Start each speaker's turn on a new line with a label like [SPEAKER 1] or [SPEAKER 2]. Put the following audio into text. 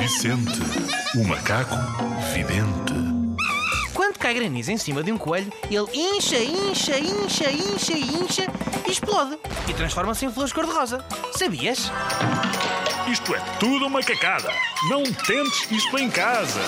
[SPEAKER 1] Vicente, o macaco vidente.
[SPEAKER 2] Quando cai granizo em cima de um coelho, ele incha, incha, incha, incha, incha e explode. E transforma-se em flores cor-de-rosa. Sabias?
[SPEAKER 1] Isto é tudo uma cacada. Não tentes isto em casa.